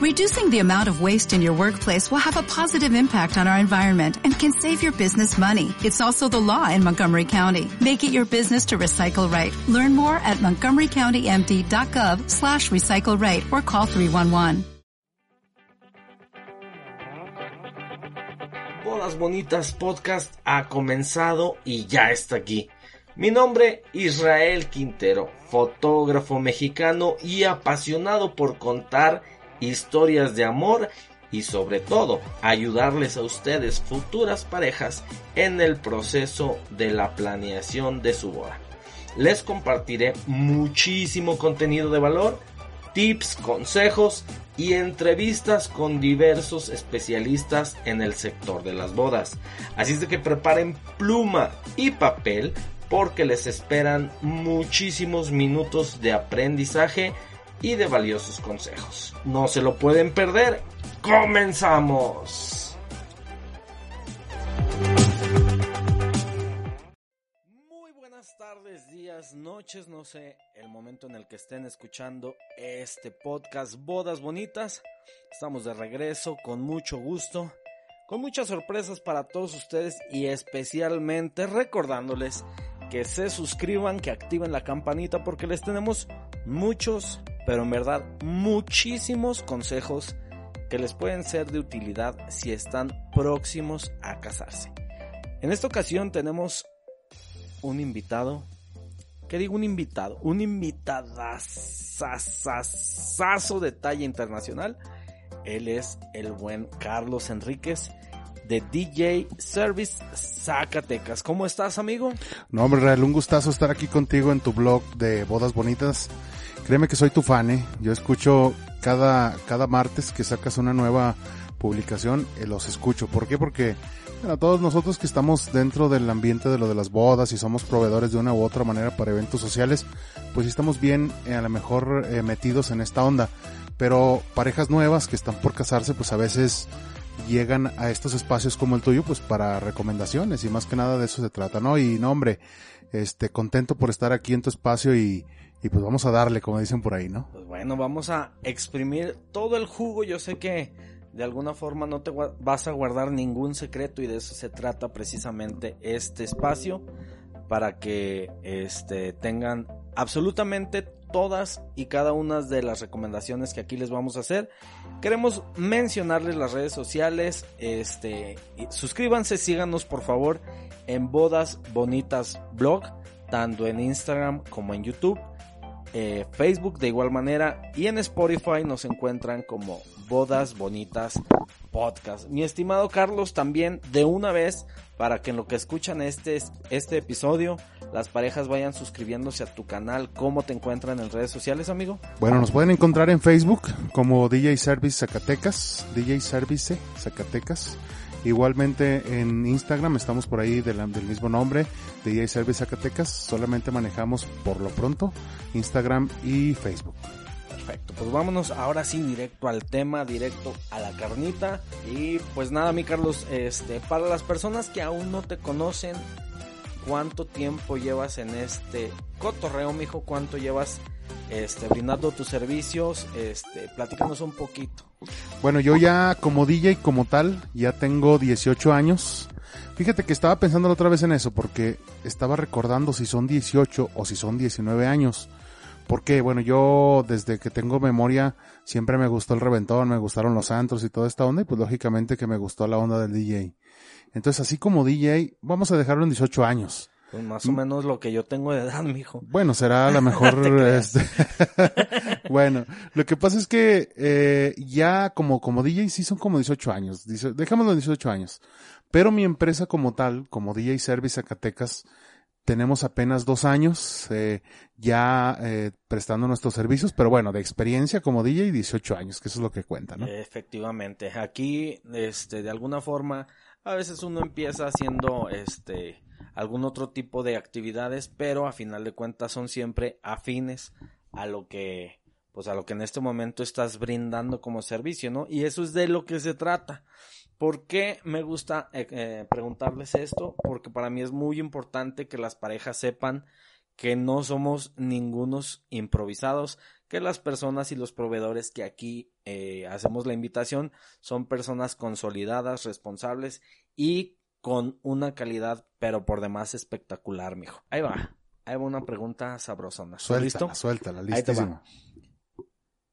Reducing the amount of waste in your workplace will have a positive impact on our environment and can save your business money. It's also the law in Montgomery County. Make it your business to recycle right. Learn more at montgomerycountymd.gov slash recycle right or call 311. Bodas Bonitas Podcast ha comenzado y ya está aquí. Mi nombre, Israel Quintero, fotógrafo mexicano y apasionado por contar historias de amor y sobre todo ayudarles a ustedes futuras parejas en el proceso de la planeación de su boda. Les compartiré muchísimo contenido de valor, tips, consejos y entrevistas con diversos especialistas en el sector de las bodas. Así es de que preparen pluma y papel porque les esperan muchísimos minutos de aprendizaje y de valiosos consejos. No se lo pueden perder. ¡Comenzamos! Muy buenas tardes, días, noches, no sé el momento en el que estén escuchando este podcast Bodas Bonitas. Estamos de regreso con mucho gusto, con muchas sorpresas para todos ustedes y especialmente recordándoles que se suscriban, que activen la campanita porque les tenemos muchos pero en verdad muchísimos consejos que les pueden ser de utilidad si están próximos a casarse. En esta ocasión tenemos un invitado, ¿qué digo un invitado? Un invitadazazazazo de talla internacional. Él es el buen Carlos Enríquez de DJ Service Zacatecas. ¿Cómo estás, amigo? No, hombre, Real, un gustazo estar aquí contigo en tu blog de bodas bonitas. Créeme que soy tu fan, ¿eh? Yo escucho cada, cada martes que sacas una nueva publicación, eh, los escucho. ¿Por qué? Porque bueno, todos nosotros que estamos dentro del ambiente de lo de las bodas y somos proveedores de una u otra manera para eventos sociales, pues estamos bien eh, a lo mejor eh, metidos en esta onda. Pero parejas nuevas que están por casarse, pues a veces llegan a estos espacios como el tuyo, pues para recomendaciones y más que nada de eso se trata, ¿no? Y no, hombre, este, contento por estar aquí en tu espacio y, y pues vamos a darle, como dicen por ahí, ¿no? Pues bueno, vamos a exprimir todo el jugo. Yo sé que de alguna forma no te vas a guardar ningún secreto y de eso se trata precisamente este espacio para que este tengan absolutamente todas y cada una de las recomendaciones que aquí les vamos a hacer. Queremos mencionarles las redes sociales, este, suscríbanse, síganos por favor en Bodas Bonitas Blog, tanto en Instagram como en YouTube. Eh, Facebook de igual manera y en Spotify nos encuentran como Bodas Bonitas Podcast. Mi estimado Carlos, también de una vez para que en lo que escuchan este, este episodio las parejas vayan suscribiéndose a tu canal. ¿Cómo te encuentran en redes sociales, amigo? Bueno, nos pueden encontrar en Facebook como DJ Service Zacatecas, DJ Service Zacatecas. Igualmente en Instagram estamos por ahí del, del mismo nombre, DJ Service Zacatecas. Solamente manejamos por lo pronto Instagram y Facebook. Perfecto, pues vámonos ahora sí directo al tema, directo a la carnita. Y pues nada, mi Carlos, este, para las personas que aún no te conocen, ¿cuánto tiempo llevas en este cotorreo, mijo? ¿Cuánto llevas este, brindando tus servicios? Este, platícanos un poquito. Bueno, yo ya como DJ como tal, ya tengo 18 años. Fíjate que estaba pensando otra vez en eso, porque estaba recordando si son 18 o si son 19 años. Porque, bueno, yo desde que tengo memoria siempre me gustó el reventón, me gustaron los antros y toda esta onda, y pues lógicamente que me gustó la onda del DJ. Entonces, así como DJ, vamos a dejarlo en 18 años. Pues más o menos lo que yo tengo de edad, mijo. Bueno, será a lo mejor este... bueno, lo que pasa es que eh, ya como, como DJ sí son como 18 años. Dejémoslo en 18 años. Pero mi empresa como tal, como DJ Service Zacatecas, tenemos apenas dos años eh, ya eh, prestando nuestros servicios, pero bueno, de experiencia como DJ 18 años, que eso es lo que cuenta, ¿no? Efectivamente, aquí, este, de alguna forma, a veces uno empieza haciendo, este, algún otro tipo de actividades, pero a final de cuentas son siempre afines a lo que, pues a lo que en este momento estás brindando como servicio, ¿no? Y eso es de lo que se trata. ¿Por qué me gusta eh, eh, preguntarles esto? Porque para mí es muy importante que las parejas sepan que no somos ningunos improvisados, que las personas y los proveedores que aquí eh, hacemos la invitación son personas consolidadas, responsables y con una calidad, pero por demás espectacular, mijo. Ahí va. Ahí va una pregunta sabrosona. Suéltala, ¿Listo? suéltala, Ahí te va.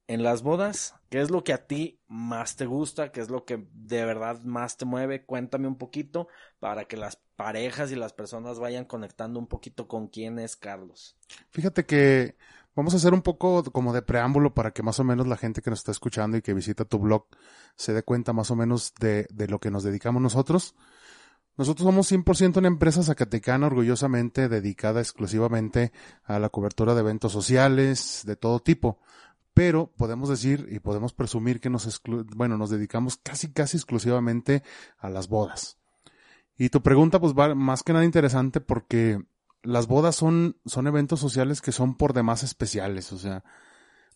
En las bodas, ¿qué es lo que a ti más te gusta? ¿Qué es lo que de verdad más te mueve? Cuéntame un poquito para que las parejas y las personas vayan conectando un poquito con quién es Carlos. Fíjate que vamos a hacer un poco como de preámbulo para que más o menos la gente que nos está escuchando y que visita tu blog se dé cuenta más o menos de, de lo que nos dedicamos nosotros. Nosotros somos 100% una empresa zacatecana orgullosamente dedicada exclusivamente a la cobertura de eventos sociales de todo tipo. Pero podemos decir y podemos presumir que nos, bueno, nos dedicamos casi casi exclusivamente a las bodas. Y tu pregunta pues va más que nada interesante porque las bodas son, son eventos sociales que son por demás especiales. O sea,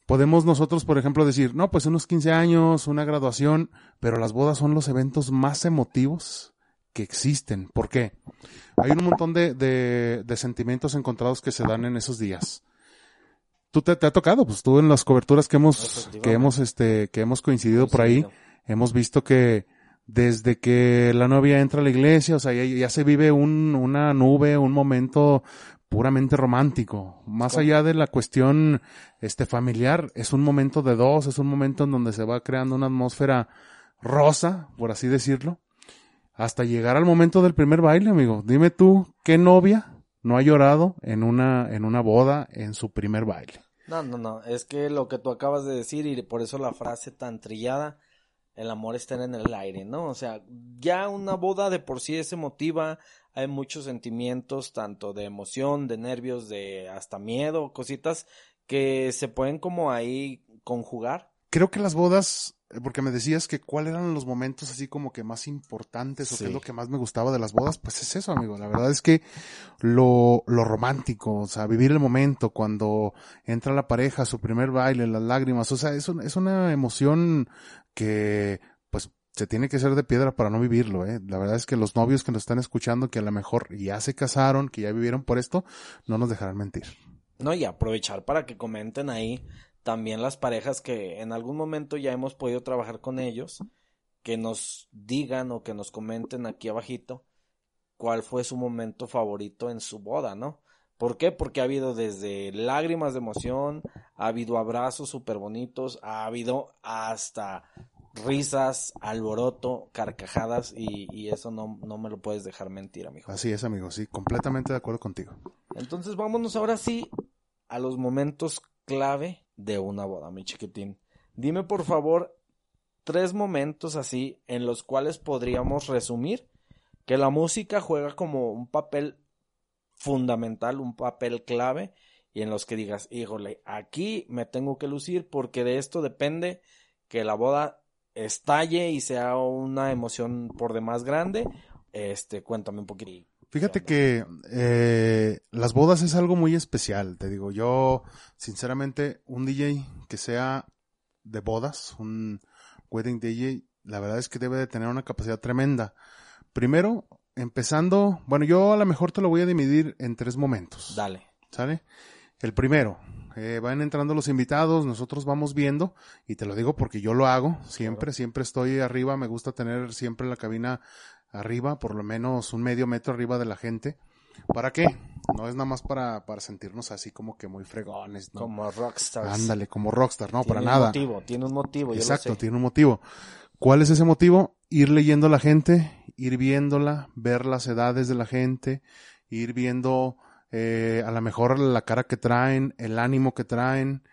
podemos nosotros, por ejemplo, decir, no, pues unos 15 años, una graduación, pero las bodas son los eventos más emotivos que existen. ¿Por qué? Hay un montón de, de, de sentimientos encontrados que se dan en esos días. Tú te, te ha tocado, pues tú en las coberturas que hemos, que hemos, este, que hemos coincidido por ahí, hemos visto que desde que la novia entra a la iglesia, o sea, ya, ya se vive un, una nube, un momento puramente romántico. Más ¿Cómo? allá de la cuestión, este, familiar, es un momento de dos, es un momento en donde se va creando una atmósfera rosa, por así decirlo, hasta llegar al momento del primer baile, amigo. Dime tú, ¿qué novia no ha llorado en una, en una boda en su primer baile? No, no, no, es que lo que tú acabas de decir y por eso la frase tan trillada, el amor está en el aire, ¿no? O sea, ya una boda de por sí es emotiva, hay muchos sentimientos, tanto de emoción, de nervios, de hasta miedo, cositas que se pueden como ahí conjugar. Creo que las bodas, eh, porque me decías que cuáles eran los momentos así como que más importantes o qué es lo que más me gustaba de las bodas, pues es eso, amigo. La verdad es que lo, lo romántico, o sea, vivir el momento cuando entra la pareja, su primer baile, las lágrimas, o sea, es, un- es una emoción que, pues, se tiene que ser de piedra para no vivirlo, eh. La verdad es que los novios que nos están escuchando, que a lo mejor ya se casaron, que ya vivieron por esto, no nos dejarán mentir. No, y aprovechar para que comenten ahí también las parejas que en algún momento ya hemos podido trabajar con ellos, que nos digan o que nos comenten aquí abajito cuál fue su momento favorito en su boda, ¿no? ¿Por qué? Porque ha habido desde lágrimas de emoción, ha habido abrazos súper bonitos, ha habido hasta risas, alboroto, carcajadas y, y eso no, no me lo puedes dejar mentir, amigo. Así es, amigo, sí, completamente de acuerdo contigo. Entonces vámonos ahora sí a los momentos clave de una boda, mi chiquitín. Dime por favor tres momentos así en los cuales podríamos resumir que la música juega como un papel fundamental, un papel clave y en los que digas, híjole, aquí me tengo que lucir porque de esto depende que la boda estalle y sea una emoción por demás grande. Este, cuéntame un poquito. Fíjate que eh, las bodas es algo muy especial, te digo, yo sinceramente un DJ que sea de bodas, un wedding DJ, la verdad es que debe de tener una capacidad tremenda. Primero, empezando, bueno, yo a lo mejor te lo voy a dividir en tres momentos. Dale. ¿Sale? El primero, eh, van entrando los invitados, nosotros vamos viendo, y te lo digo porque yo lo hago, siempre, siempre estoy arriba, me gusta tener siempre la cabina arriba, por lo menos un medio metro arriba de la gente. ¿Para qué? No es nada más para, para sentirnos así como que muy fregones, ¿no? Como rockstars. Ándale, como rockstar, no, Tiene para un nada. motivo, tiene un motivo, yo lo Exacto, sé. tiene un motivo. ¿Cuál es ese motivo? Ir leyendo a la gente, ir viéndola, ver las edades de la gente, ir viendo eh, a lo mejor la cara que traen, el ánimo que traen,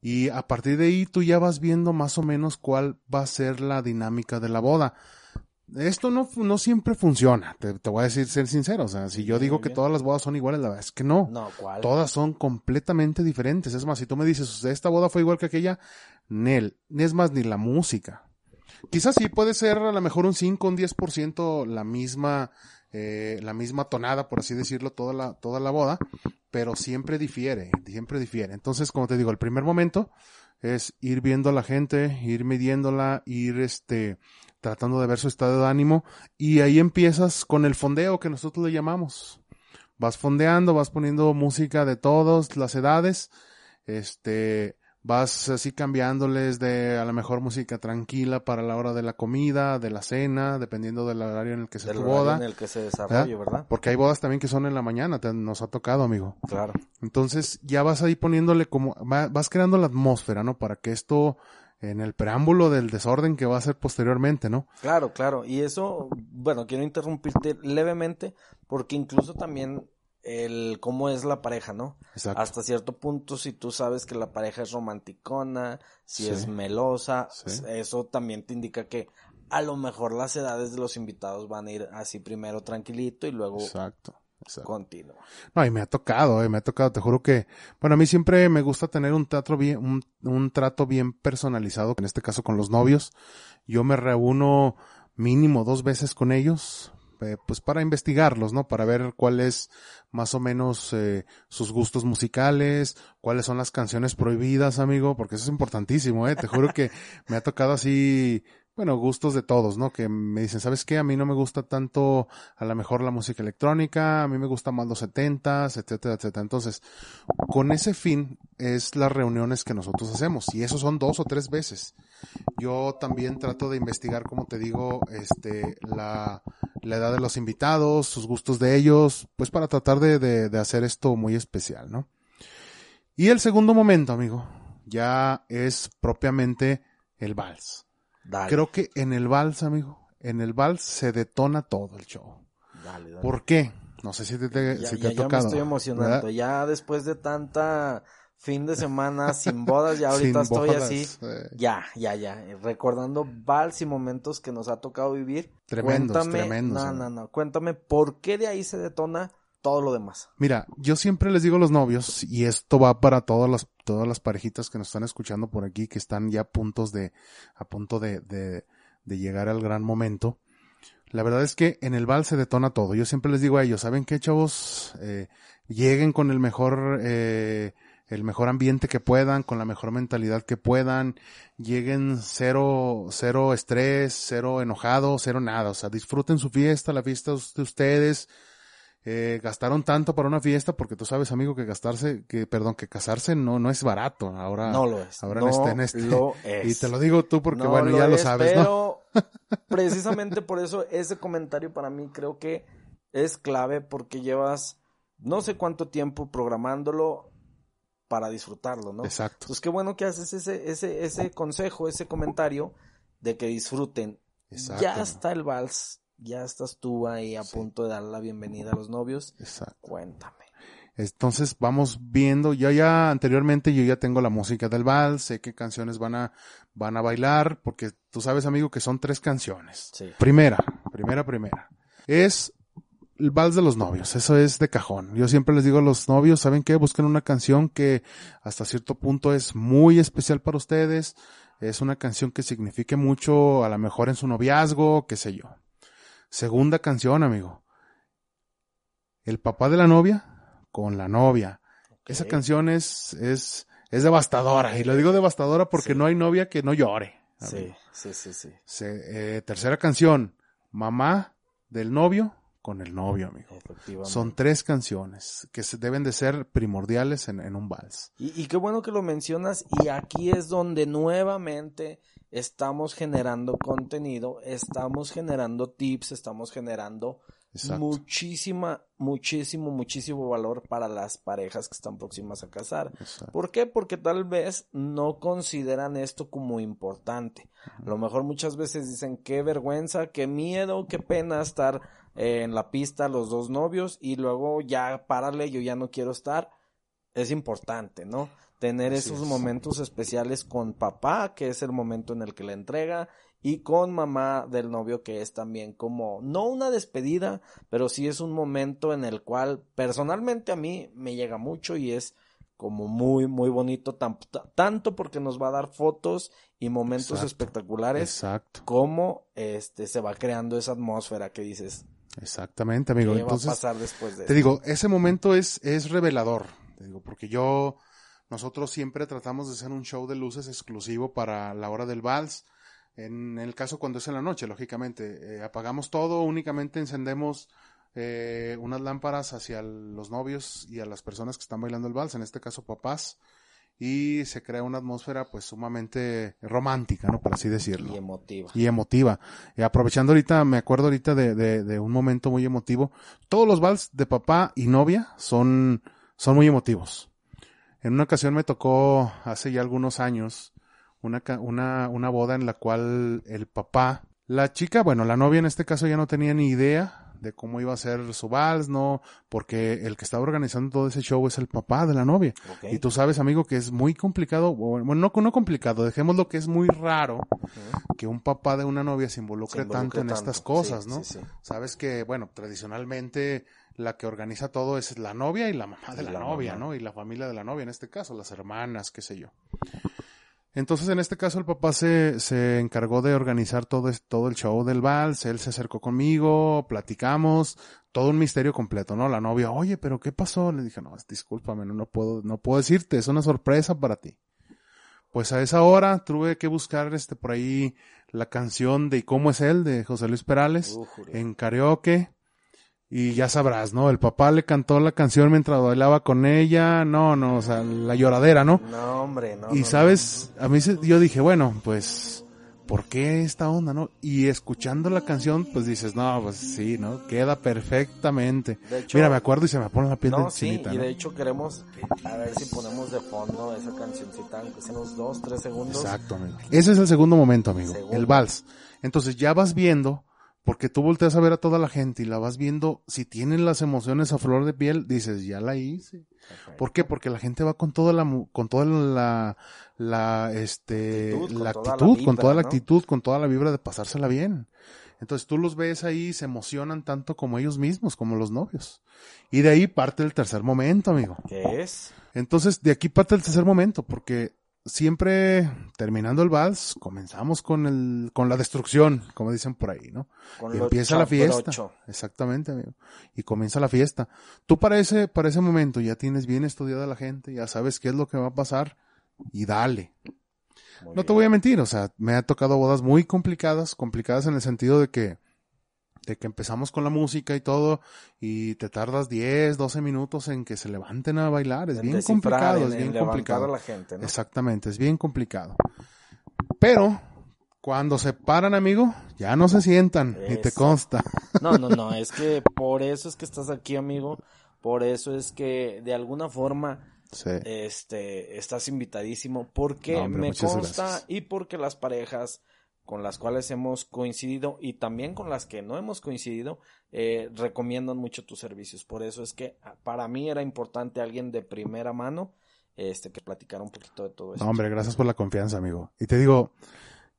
y a partir de ahí tú ya vas viendo más o menos cuál va a ser la dinámica de la boda. Esto no, no siempre funciona, te, te voy a decir, ser sincero, o sea, si yo digo que todas las bodas son iguales, la verdad es que no. No, ¿cuál? Todas son completamente diferentes. Es más, si tú me dices, esta boda fue igual que aquella, Nel, es más, ni la música. Quizás sí puede ser a lo mejor un 5, un 10% la misma, eh, la misma tonada, por así decirlo, toda la, toda la boda, pero siempre difiere, siempre difiere. Entonces, como te digo, el primer momento es ir viendo a la gente, ir midiéndola, ir este, tratando de ver su estado de ánimo, y ahí empiezas con el fondeo que nosotros le llamamos. Vas fondeando, vas poniendo música de todas las edades, este, vas así cambiándoles de a lo mejor música tranquila para la hora de la comida, de la cena, dependiendo del horario en el que se Del tu boda. en el que se desarrolle, ¿verdad? Porque hay bodas también que son en la mañana, te- nos ha tocado, amigo. Claro. Entonces ya vas ahí poniéndole como, va- vas creando la atmósfera, ¿no? Para que esto, en el preámbulo del desorden que va a ser posteriormente, ¿no? Claro, claro. Y eso, bueno, quiero interrumpirte levemente porque incluso también el cómo es la pareja, ¿no? Exacto. Hasta cierto punto, si tú sabes que la pareja es romanticona, si Sí. es melosa, Sí. eso también te indica que a lo mejor las edades de los invitados van a ir así primero tranquilito y luego Exacto. Exacto. continuo. No, y me ha tocado, eh, me ha tocado, te juro que, bueno, a mí siempre me gusta tener un teatro bien, un, un trato bien personalizado, en este caso con los novios. Yo me reúno mínimo dos veces con ellos, eh, pues para investigarlos, ¿no? Para ver cuál es más o menos eh, sus gustos musicales, cuáles son las canciones prohibidas, amigo, porque eso es importantísimo, eh. Te juro que me ha tocado así, bueno, gustos de todos, ¿no? Que me dicen, ¿sabes qué? A mí no me gusta tanto a lo mejor la música electrónica, a mí me gusta más los setentas, etcétera, etcétera. Entonces, con ese fin es las reuniones que nosotros hacemos y eso son dos o tres veces. Yo también trato de investigar, como te digo, este, la, la edad de los invitados, sus gustos de ellos, pues para tratar de, de, de hacer esto muy especial, ¿no? Y el segundo momento, amigo, ya es propiamente el vals. Dale, Creo que en el vals, amigo, en el vals se detona todo el show. dale, dale. ¿Por qué? No sé si te, te- Ya, si te ya- ha ya me tocado. estoy emocionando. ¿verdad? Ya después de tanta fin de semana sin bodas, ya ahorita estoy bodas, así. eh, Ya, ya, ya. Recordando vals y momentos que nos ha tocado vivir. Tremendos, Cuéntame, tremendos, No, no, no. Cuéntame por qué de ahí se detona todo lo demás. Mira, yo siempre les digo a los novios, y esto va para todas las, todas las parejitas que nos están escuchando por aquí, que están ya a puntos de, a punto de, de, de llegar al gran momento. La verdad es que en el vals se detona todo. Yo siempre les digo a ellos, ¿saben qué, chavos? Eh, lleguen con el mejor, eh, el mejor ambiente que puedan, con la mejor mentalidad que puedan, lleguen cero, cero estrés, cero enojado, cero nada. O sea, disfruten su fiesta, la fiesta de ustedes, eh, gastaron tanto para una fiesta porque tú sabes, amigo, que gastarse, que, perdón, que casarse no, no es barato. Ahora, no lo es. ahora no en este, en este. lo es. Y te lo digo tú porque, No bueno, ya lo es, sabes, ¿no? pero precisamente por eso ese comentario para mí creo que es clave porque llevas no sé cuánto tiempo programándolo para disfrutarlo, ¿no? Exacto. Pues qué bueno que haces ese, ese, ese consejo, ese comentario de que disfruten. Exacto. Ya está el vals, ya estás tú ahí a Sí. punto de dar la bienvenida a los novios. Exacto. Cuéntame. Entonces vamos viendo, yo ya anteriormente yo ya tengo la música del vals, sé qué canciones van a, van a bailar, porque tú sabes amigo que son tres canciones. Sí. Primera, primera, primera. Es el vals de los novios, eso es de cajón. Yo siempre les digo a los novios, ¿saben qué? Busquen una canción que hasta cierto punto es muy especial para ustedes, es una canción que signifique mucho a lo mejor en su noviazgo, qué sé yo. Segunda canción, amigo. El papá de la novia con la novia. Esa canción es, es, es devastadora. Y lo digo devastadora porque Sí. no hay novia que no llore. Sí, amigo. sí, sí, sí. Se- eh, tercera canción, mamá del novio con el novio, amigo. Efectivamente. Son tres canciones que se deben de ser primordiales en, en un vals. Y, y qué bueno que lo mencionas y aquí es donde nuevamente estamos generando contenido, estamos generando tips, estamos generando Exacto. muchísima, muchísimo, muchísimo valor para las parejas que están próximas a casar. Exacto. ¿Por qué? Porque tal vez no consideran esto como importante. A lo mejor muchas veces dicen qué vergüenza, qué miedo, qué pena estar eh, en la pista los dos novios y luego ya párale, yo ya no quiero estar. Es importante, ¿no? Tener Así esos es. momentos especiales con papá, que es el momento en el que la entrega, y con mamá del novio, que es también como, no una despedida, pero sí es un momento en el cual personalmente a mí me llega mucho y es como muy, muy bonito, tan- ta- tanto porque nos va a dar fotos y momentos Exacto. espectaculares, Exacto. como este se va creando esa atmósfera que dices, Exactamente, amigo. ¿qué Entonces, va a pasar después de Te esto? digo, ese momento es, es revelador. Te digo, porque yo, nosotros siempre tratamos de hacer un show de luces exclusivo para la hora del vals. En el caso cuando es en la noche, lógicamente, eh, apagamos todo, únicamente encendemos eh, unas lámparas hacia los novios y a las personas que están bailando el vals, en este caso papás. y se crea una atmósfera pues sumamente romántica, ¿no? Por así decirlo. Y emotiva. Y emotiva. Y aprovechando ahorita, me acuerdo ahorita de, de, de un momento muy emotivo. Todos los vals de papá y novia son, son muy emotivos. En una ocasión me tocó, hace ya algunos años, una, una, una boda en la cual el papá, la chica, bueno, la novia en este caso ya no tenía ni idea de cómo iba a ser su vals, no, porque el que estaba organizando todo ese show es el papá de la novia. Y tú sabes, amigo, que es muy complicado, bueno, no, no complicado, dejémoslo que es muy raro que un papá de una novia se involucre, Se involucre tanto en estas cosas, Sí, ¿no? sí, sí. Sabes que, bueno, tradicionalmente la que organiza todo es la novia y la mamá de la, la novia, mamá. ¿no? Y la familia de la novia, en este caso, las hermanas, qué sé yo. Entonces, en este caso, el papá se, se encargó de organizar todo, todo el show del vals, él se acercó conmigo, platicamos, todo un misterio completo, ¿no? La novia, oye, pero ¿qué pasó? Le dije, no, discúlpame, no, no puedo, no puedo decirte, es una sorpresa para ti. Pues a esa hora tuve que buscar este por ahí la canción de ¿Y cómo es él? de José Luis Perales Ujure. en karaoke. Y ya sabrás, ¿no? El papá le cantó la canción mientras bailaba con ella. No, no, o sea, la lloradera, ¿no? No, hombre, no. y no, sabes, a mí se- yo dije, bueno, pues, ¿por qué esta onda, no? Y escuchando la canción, pues dices, no, pues sí, ¿no? Queda perfectamente. De hecho- Mira, me acuerdo y se me pone la piel No, de sí, y ¿no? de hecho queremos a ver si ponemos de fondo esa cancioncita, aunque sea unos dos, tres segundos. Exacto, amigo. Ese es el segundo momento, amigo. Segundo. El vals. Entonces ya vas viendo, porque tú volteas a ver a toda la gente y la vas viendo, si tienen las emociones a flor de piel, dices, ya la hice. ¿Por qué? Porque la gente va con toda la, con toda la, la, este, Actitud, con la toda la actitud, con toda la ¿no? actitud, con toda la vibra de pasársela bien. Entonces tú los ves ahí, se emocionan tanto como ellos mismos, como los novios. Y de ahí parte el tercer momento, amigo. ¿Qué es? Entonces, de aquí parte el tercer momento, porque siempre terminando el vals, comenzamos con el, con la destrucción, como dicen por ahí, ¿no? Con Y empieza la fiesta. Exactamente, amigo. Y comienza la fiesta. Tú para ese, para ese momento ya tienes bien estudiada la gente, ya sabes qué es lo que va a pasar y dale. Muy No te voy a mentir, o sea, me ha tocado bodas muy complicadas, complicadas en el sentido de que, de que empezamos con la música y todo, y te tardas 10, 12 minutos en que se levanten a bailar, es En bien complicado, en- es en bien complicado. a la gente, ¿no? Exactamente, es bien complicado. Pero, cuando se paran, amigo, ya no se sientan, y te Eso. consta. No, no, no, es que por eso es que estás aquí, amigo. Por eso es que de alguna forma Sí. este estás invitadísimo porque No, hombre, me consta gracias. y porque las parejas con las cuales hemos coincidido y también con las que no hemos coincidido eh, recomiendan mucho tus servicios. Por eso es que ah, para mí era importante alguien de primera mano este que platicara un poquito de todo eso. No, hombre, gracias por la confianza, amigo. Y te digo,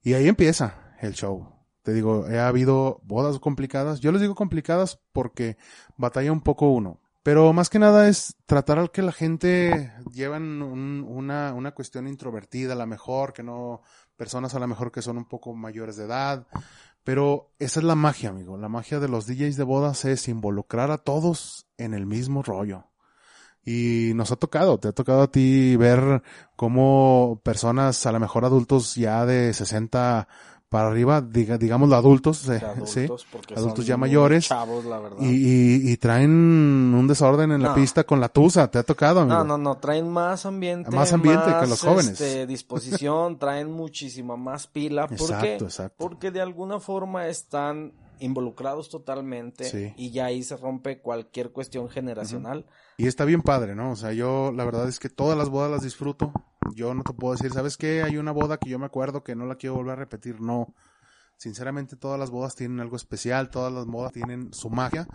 y ahí empieza el show. Te digo, ha habido bodas complicadas. Yo les digo complicadas porque batalla un poco uno. Pero más que nada es tratar al que la gente llevan un- una, una cuestión introvertida, a la mejor, que no, personas a lo mejor que son un poco mayores de edad. Pero esa es la magia, amigo. La magia de los DJs de bodas es involucrar a todos en el mismo rollo. Y nos ha tocado, te ha tocado a ti ver cómo personas, a lo mejor adultos ya de 60 para arriba, diga, digámoslo adultos, eh, De adultos, sí, porque adultos ya mayores, chavos, la verdad. y, y, y traen un desorden en la pista con la tusa, te ha tocado, amigo. No, no, no, traen más ambiente. Más ambiente que más, los jóvenes. este, disposición, traen muchísima más pila. ¿Por Exacto, qué? exacto. Porque de alguna forma están involucrados totalmente Sí. y ya ahí se rompe cualquier cuestión generacional. Y está bien padre, ¿no? O sea, yo la verdad es que todas las bodas las disfruto. Yo no te puedo decir, ¿sabes qué? Hay una boda que yo me acuerdo que no la quiero volver a repetir. No. Sinceramente, todas las bodas tienen algo especial, todas las bodas tienen su magia.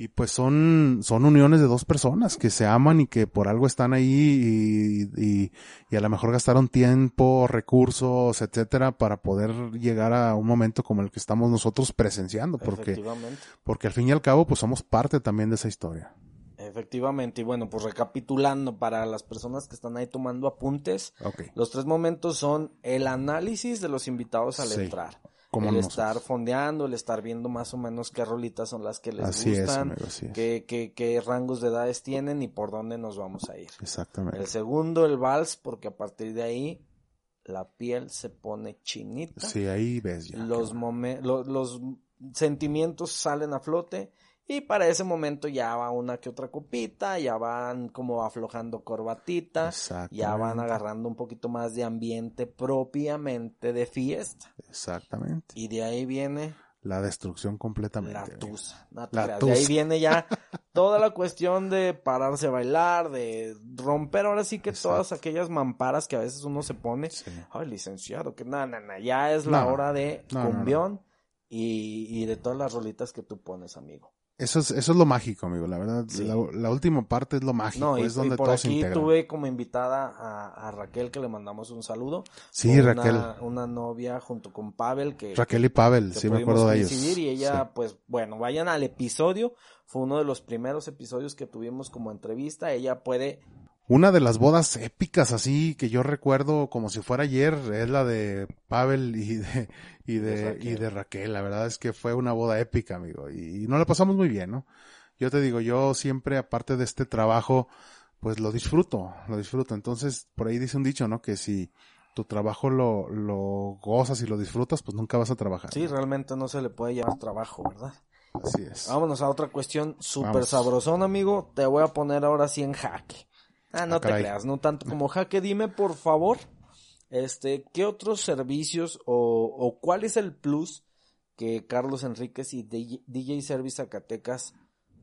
Y pues son, son uniones de dos personas que se aman y que por algo están ahí y, y, y a lo mejor gastaron tiempo, recursos, etcétera, para poder llegar a un momento como el que estamos nosotros presenciando, porque, Efectivamente. porque al fin y al cabo, pues somos parte también de esa historia. Efectivamente. Y bueno, pues recapitulando para las personas que están ahí tomando apuntes, los tres momentos son el análisis de los invitados al Sí. entrar. Como el nosotros. estar fondeando, el estar viendo más o menos qué rolitas son las que les Así es, gustan, amigo, así es. qué, qué, qué rangos de edades tienen y por dónde nos vamos a ir. Exactamente. El segundo, el vals, porque a partir de ahí la piel se pone chinita. Sí, ahí ves ya. los, momen- lo- los sentimientos salen a flote Y para ese momento ya va una que otra copita, ya van como aflojando corbatita, ya van agarrando un poquito más de ambiente propiamente de fiesta. Exactamente. Y de ahí viene la destrucción completamente. La tusa. la De ahí viene ya toda la cuestión de pararse a bailar, de romper ahora sí que todas aquellas mamparas que a veces uno se pone. Ay, licenciado, que nada, nada, ya es la hora de cumbión y, y de todas las rolitas que tú pones, amigo. Eso es, eso es lo mágico, amigo. La verdad, la, última parte es lo mágico. es donde por aquí tuve como invitada a, Raquel, que le mandamos un saludo. Sí, Raquel. Una novia junto con Pavel. que Raquel y Pavel, sí me acuerdo de ellos. Y ella, pues, bueno, vayan al episodio. Fue uno de los primeros episodios que tuvimos como entrevista. Ella puede una de las bodas épicas así que yo recuerdo como si fuera ayer es la de Pavel y de, y de, y de Raquel. La verdad es que fue una boda épica, amigo. Y, no la pasamos muy bien, ¿no? Yo te digo, yo siempre, aparte de este trabajo, pues lo disfruto, lo disfruto. Entonces, por ahí dice un dicho, ¿no? Que si tu trabajo lo, lo gozas y lo disfrutas, pues nunca vas a trabajar. Sí, realmente no se le puede llamar trabajo, ¿verdad? Así es. Vámonos a otra cuestión súper sabrosón, amigo. Te voy a poner ahora sí en jaque. Ah, no ah, te creas, no tanto como jaque. Dime, por favor, este, ¿qué otros servicios o, o cuál es el plus que Carlos Enríquez y DJ Service Zacatecas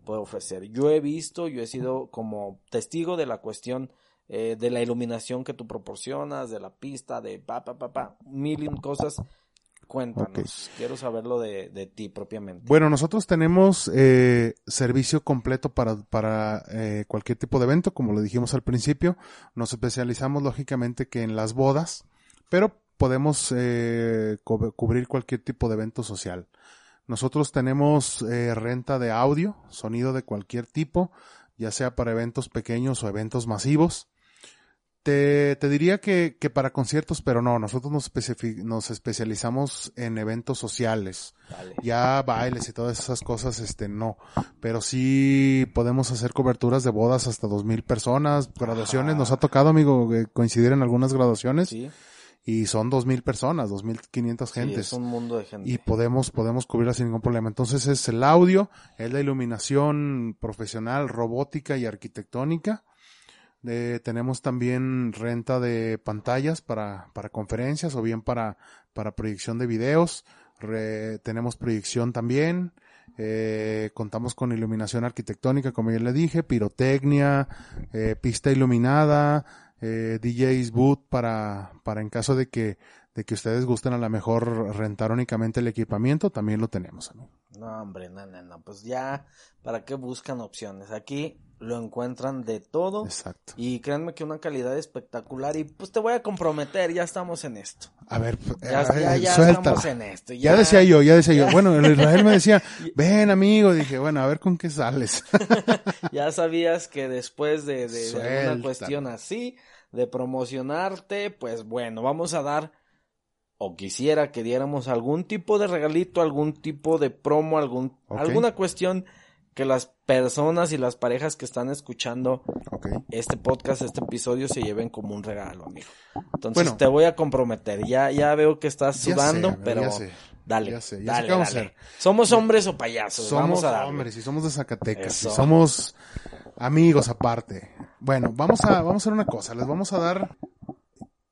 puede ofrecer? Yo he visto, yo he sido como testigo de la cuestión eh, de la iluminación que tú proporcionas, de la pista, de pa, pa, pa, pa, mil cosas Cuéntanos, quiero saberlo de, de, ti propiamente. Bueno, nosotros tenemos eh, servicio completo para, para eh, cualquier tipo de evento, como lo dijimos al principio. Nos especializamos lógicamente que en las bodas, pero podemos eh, cubrir cualquier tipo de evento social. Nosotros tenemos eh, renta de audio, sonido de cualquier tipo, ya sea para eventos pequeños o eventos masivos. Te, te diría que, que, para conciertos, pero no, nosotros nos, nos especializamos en eventos sociales. Ya bailes y todas esas cosas, este, no. Pero sí podemos hacer coberturas de bodas hasta dos mil personas, graduaciones. Nos ha tocado, amigo, coincidir en algunas graduaciones. Sí. Y son dos mil personas, dos mil quinientas gentes. es un mundo de gente. Y podemos, podemos cubrirla sin ningún problema. Entonces es el audio, es la iluminación profesional, robótica y arquitectónica tenemos también renta de pantallas para, para conferencias o bien para, para proyección de videos. tenemos proyección también. Eh, contamos con iluminación arquitectónica, como ya le dije, pirotecnia, eh, pista iluminada, eh, DJs boot para, para en caso de que, de que ustedes gusten a lo mejor rentar únicamente el equipamiento, también lo tenemos. ¿no? No, hombre, no, no, no, pues ya, ¿para qué buscan opciones? Aquí lo encuentran de todo. Exacto. Y créanme que una calidad espectacular. Y pues te voy a comprometer, ya estamos en esto. A ver, ya, estamos en esto. Ya... decía yo, ya decía yo. Bueno, el Israel me decía, ven amigo. Dije, bueno, a ver con qué sales. ya sabías que después de, de, una cuestión así, de promocionarte, pues bueno, vamos a dar o quisiera que diéramos algún tipo de regalito, algún tipo de promo, algún, alguna cuestión que las personas y las parejas que están escuchando este podcast, este episodio, se lleven como un regalo, amigo. Entonces te voy a comprometer. Ya, ya veo que estás sudando, pero dale, ya sé, ya dale, Somos hombres o payasos. Somos hombres y somos de Zacatecas y somos amigos aparte. Bueno, vamos a, vamos a hacer una cosa. Les vamos a dar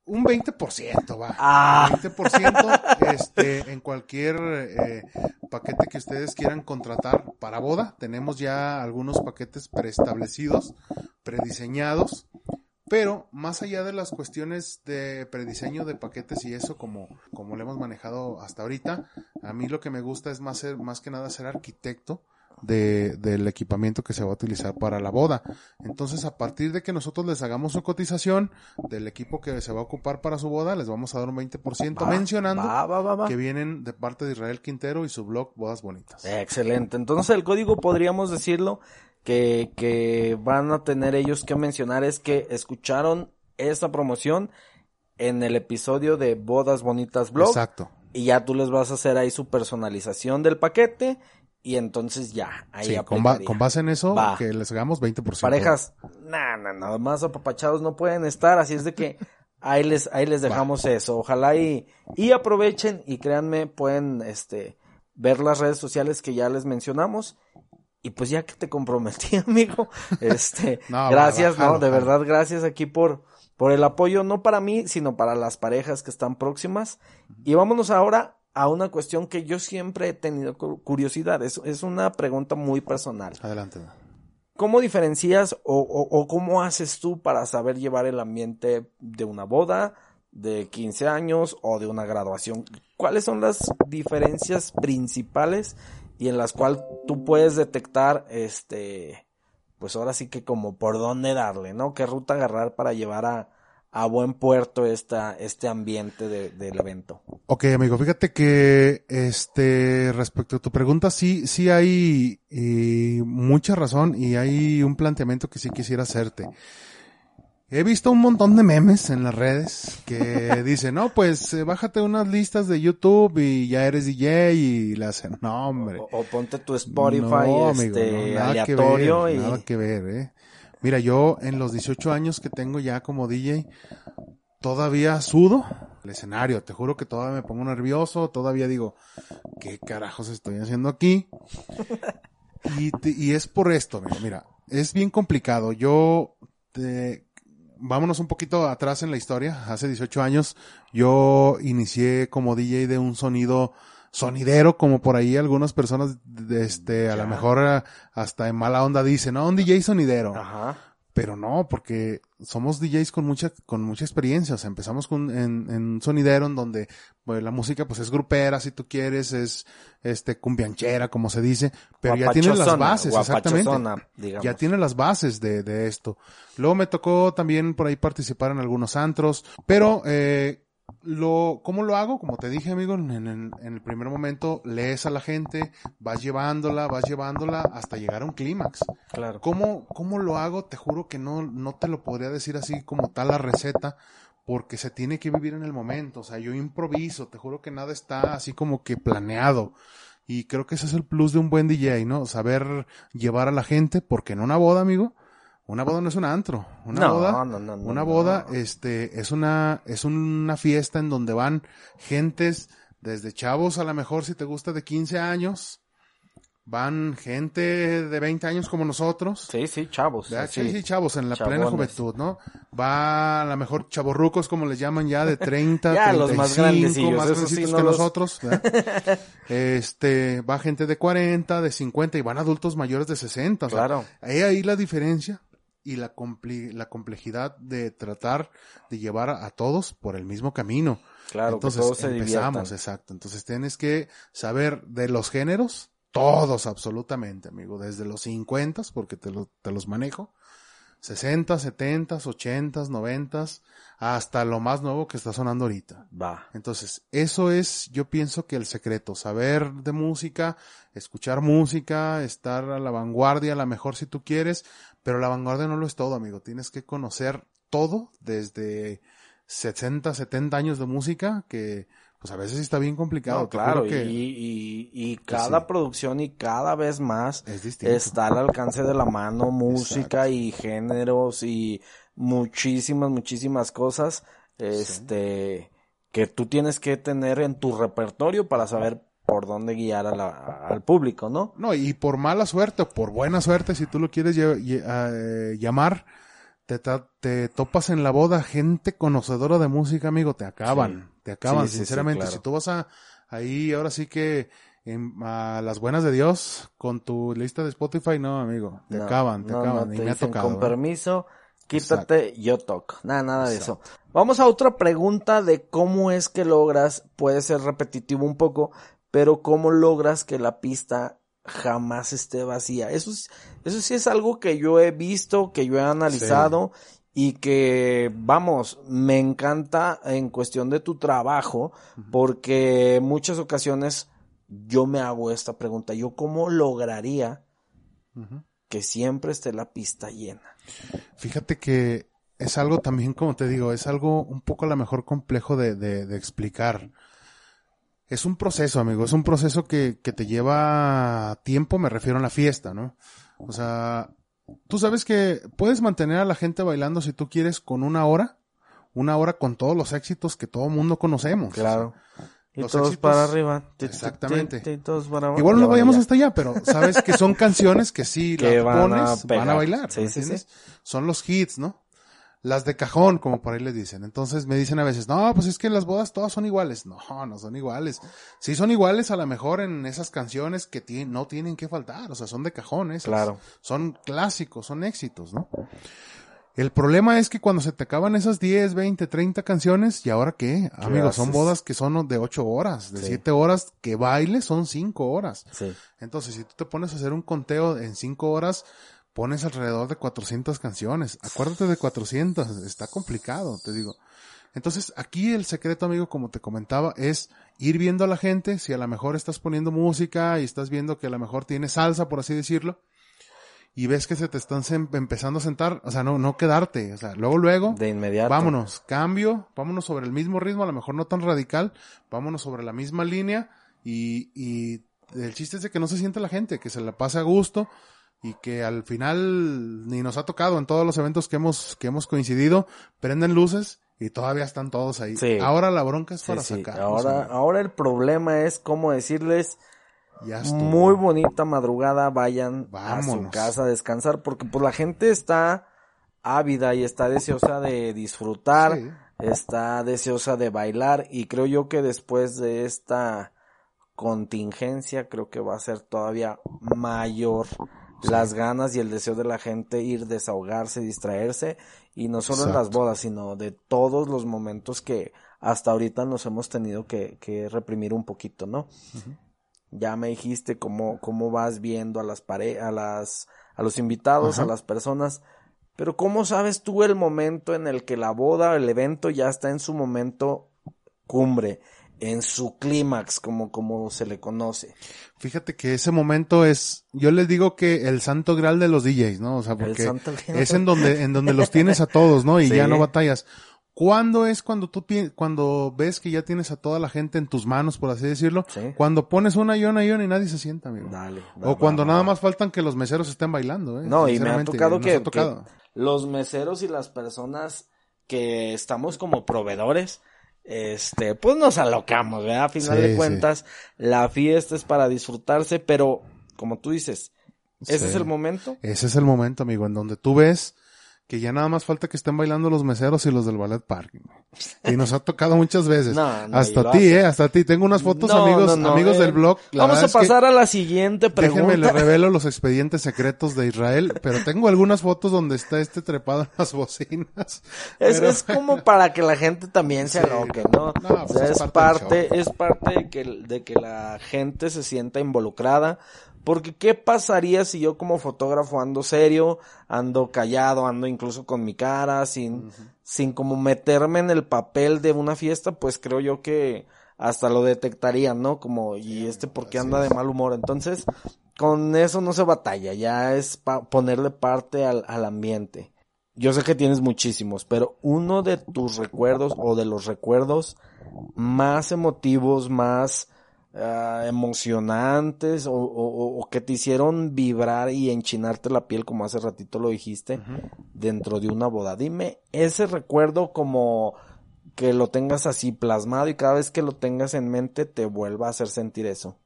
un 20%, va. Ah. 20% este, en cualquier eh, paquete que ustedes quieran contratar para boda. Tenemos ya algunos paquetes preestablecidos, prediseñados. Pero más allá de las cuestiones de prediseño de paquetes y eso como, como lo hemos manejado hasta ahorita, a mí lo que me gusta es más, ser, más que nada ser arquitecto de, del equipamiento que se va a utilizar para la boda. Entonces, a partir de que nosotros les hagamos su cotización del equipo que se va a ocupar para su boda, les vamos a dar un 20% mencionando que vienen de parte de Israel Quintero y su blog Bodas Bonitas. Excelente. Entonces, el código podríamos decirlo que, que van a tener ellos que mencionar es que escucharon esta promoción en el episodio de Bodas Bonitas Blog. Exacto. Y ya tú les vas a hacer ahí su personalización del paquete y entonces ya, ahí sí, con, con, base en eso, que les hagamos 20%. Parejas, nada, nada, nada más apapachados no pueden estar, así es de que ahí les, ahí les dejamos eso. Ojalá y, y aprovechen y créanme, pueden, este, ver las redes sociales que ya les mencionamos Y pues ya que te comprometí, amigo, este, No, gracias, no, de verdad, gracias aquí por, por el apoyo, no para mí, sino para las parejas que están próximas. Y vámonos ahora a una cuestión que yo siempre he tenido cu- curiosidad. Es, es una pregunta muy personal. Adelante. ¿Cómo diferencias o, o- o cómo haces tú para saber llevar el ambiente de una boda, de 15 años o de una graduación? ¿Cuáles son las diferencias principales y en las cuales tú puedes detectar, este, pues ahora sí que como por dónde darle, ¿no? ¿Qué ruta agarrar para llevar a, a buen puerto esta, este ambiente de- del evento? Ok, amigo, fíjate que este respecto a tu pregunta, sí, sí hay eh, mucha razón y hay un planteamiento que sí quisiera hacerte. He visto un montón de memes en las redes que dicen, no, pues eh, bájate unas listas de YouTube y ya eres DJ y la hacen. No, hombre. O, o ponte tu Spotify, No, amigo, este, no, nada aleatorio que ver, y... Nada que ver, eh. Mira, yo en los 18 años que tengo ya como DJ, todavía sudo el escenario. Te juro que todavía me pongo nervioso, todavía digo, ¿qué carajos estoy haciendo aquí? Y, te- y es por esto, amigo. Mira, es bien complicado. Yo, te- vámonos un poquito atrás en la historia. Hace 18 años yo inicié como DJ de un sonido sonidero, como por ahí algunas personas, de este, a lo mejor eh, hasta en mala onda dicen, no, un DJ sonidero. Ajá. Pero no, porque somos DJs con mucha, con mucha experiencia. O sea, empezamos con, en, en un sonidero en donde pues, la música pues es grupera, si tú quieres, es este cumbianchera, como se dice, pero ya tiene las bases, exactamente. digamos. Ya tiene las bases de, de esto. Luego me tocó también por ahí participar en algunos antros, pero eh, lo, ¿cómo lo hago? Como te dije, amigo, en, en- en el primer momento lees a la gente, vas llevándola, vas llevándola hasta llegar a un clímax. Claro. ¿Cómo, ¿Cómo lo hago? Te juro que no, no te lo podría decir así como tal la receta, porque se tiene que vivir en el momento. O sea, yo improviso, te juro que nada está así como que planeado. Y creo que ese es el plus de un buen DJ, ¿no? Saber llevar a la gente, porque en una boda, amigo, una boda no es un antro. Una No, boda, no, no, no, una boda, este, es una, es una fiesta en donde van gentes, desde chavos a lo mejor si te gusta de 15 años, van gente de 20 años como nosotros, Sí, sí, chavos. sí. Sí, sí, chavos, en la plena juventud, ¿no? Va a lo mejor chavorrucos, como les llaman ya, de 30, Ya, 35, los más más sí, no que los- nosotros, ¿verdad? Este, va gente de 40, de 50 y van adultos mayores de 60. o sea, Claro. Hay ahí la diferencia y la, compli- la complejidad de tratar de llevar a, a todos por el mismo camino. Claro, Entonces que todos se empezamos, exacto. Entonces tienes que saber de los géneros, todos absolutamente, amigo, desde los 50, porque te, lo- te los manejo, 60, 70, 80, 90, hasta lo más nuevo que está sonando ahorita. Va. Entonces, eso es, yo pienso que el secreto, saber de música, escuchar música, estar a la vanguardia, a la mejor si tú quieres, pero la vanguardia no lo es todo, amigo. Tienes que conocer todo desde 60, 70 años de música, que pues a veces está bien complicado. No, claro, que y, y, y cada sí. producción y cada vez más es está al alcance de la mano música y géneros y muchísimas, muchísimas cosas, este, que tú tienes que tener en tu repertorio para saber por dónde guiar a la- al público, ¿no? No, y por mala suerte o por buena suerte, si tú lo quieres lle- eh, llamar, te, te topas en la boda gente conocedora de música, amigo, te acaban, te acaban, Sí, sí, sí, sinceramente. claro. Si tú vas a ahí, ahora sí que en- a las buenas de Dios, con tu lista de Spotify, no, amigo, te No, acaban, te no, acaban, no, y te me ha tocado. Con ¿eh? permiso, quítate, yo toco. Nada, nada de eso. Vamos a otra pregunta de cómo es que logras, puede ser repetitivo un poco, pero cómo logras que la pista jamás esté vacía. Eso, es- eso sí es algo que yo he visto, que yo he analizado y que, vamos, me encanta en cuestión de tu trabajo, porque en muchas ocasiones yo me hago esta pregunta, yo cómo lograría que siempre esté la pista llena. Fíjate que es algo también, como te digo, es algo un poco a lo mejor complejo de, de, de explicar. Es un proceso, amigo, es un proceso que, que te lleva tiempo, me refiero a la fiesta, ¿no? O sea, tú sabes que puedes mantener a la gente bailando si tú quieres con una hora, una hora con todos los éxitos que todo mundo conocemos. Y los todos éxitos- para arriba. Exactamente. ti, todos para abajo. Igual no vayamos hasta allá, pero sabes que son canciones que si Que las van a pones, van a bailar. Sí, ¿me sí, entiendes? Son los hits, ¿no? Las de cajón, como por ahí le dicen. Entonces me dicen a veces, no, pues es que las bodas todas son iguales. No, no son iguales. Sí son iguales a lo mejor en esas canciones que ti- no tienen que faltar. O sea, son de cajón esas. Claro. Son clásicos, son éxitos, ¿no? El problema es que cuando se te acaban esas 10, 20, 30 canciones, ¿y ahora qué? Amigos, son bodas que son de 8 horas, de Sí. 7 horas, que baile son 5 horas. Sí. Entonces, si tú te pones a hacer un conteo en 5 horas, pones alrededor de 400 canciones. Acuérdate de 400, está complicado, te digo. Entonces, aquí el secreto, amigo, como te comentaba, es ir viendo a la gente, si a lo mejor estás poniendo música y estás viendo que a lo mejor tiene salsa, por así decirlo, y ves que se te están empezando a sentar, o sea, no, no quedarte, o sea, luego, luego, De inmediato. vámonos, cambio, vámonos sobre el mismo ritmo, a lo mejor no tan radical, vámonos sobre la misma línea y, y el chiste es de que no se siente la gente, que se la pase a gusto y que al final ni nos ha tocado en todos los eventos que hemos, que hemos coincidido, prenden luces y todavía están todos ahí. Sí. Ahora la bronca es Sí, para sí. sacar. Ahora, ahora el problema es cómo decirles ya muy bonita madrugada, vayan a su Vámonos. casa a descansar, porque pues la gente está ávida y está deseosa de disfrutar, está deseosa de bailar y creo yo que después de esta contingencia creo que va a ser todavía mayor las ganas y el deseo de la gente ir desahogarse, distraerse y no solo en las bodas, sino de todos los momentos que hasta ahorita nos hemos tenido que, que reprimir un poquito, ¿no? Ya me dijiste cómo, cómo vas viendo a las pare a las, a los invitados, a las personas, pero ¿cómo sabes tú el momento en el que la boda, el evento ya está en su momento cumbre, en su clímax, como, como se le conoce? Fíjate que ese momento es, yo les digo que el santo grial de los DJs, ¿no? O sea, porque es en donde, en donde los tienes a todos, ¿no? Y Sí. ya no batallas. ¿Cuándo es cuando tú cuando ves que ya tienes a toda la gente en tus manos, por así decirlo? Sí. Cuando pones una y una y una y nadie se sienta, amigo. Dale. o cuando nada más faltan que los meseros estén bailando, ¿eh? No, y me ha tocado, que, ha tocado. que los meseros y las personas que estamos como proveedores, este, pues nos alocamos, ¿verdad? A final Sí, de sí. cuentas, la fiesta es para disfrutarse, pero como tú dices, ese Sí. es el momento. Ese es el momento, amigo, en donde tú ves que ya nada más falta que estén bailando los meseros y los del ballet parking. Y nos ha tocado muchas veces. No, no, hasta ti, eh, hasta ti. Tengo unas fotos, No, amigos, amigos eh, del blog. La Vamos a pasar a la siguiente pregunta. Déjenme le revelo los expedientes secretos de Israel, pero tengo algunas fotos donde está este trepado en las bocinas. Es, Pero- es como para que la gente también se Sí. aloque, ¿no? No, O pues sea, es es, parte parte, es parte de que, de que la gente se sienta involucrada. Porque ¿qué pasaría si yo como fotógrafo ando serio, ando callado, ando incluso con mi cara, sin, sin como meterme en el papel de una fiesta? Pues creo yo que hasta lo detectarían, ¿no? Como, y este porque anda de mal humor. Entonces, con eso no se batalla, ya es pa- ponerle parte al, al ambiente. Yo sé que tienes muchísimos, pero uno de tus recuerdos o de los recuerdos más emotivos, más ah, emocionantes o, o- o que te hicieron vibrar y enchinarte la piel, como hace ratito lo dijiste, dentro de una boda. Dime ese recuerdo como que lo tengas así plasmado y cada vez que lo tengas en mente te vuelva a hacer sentir eso.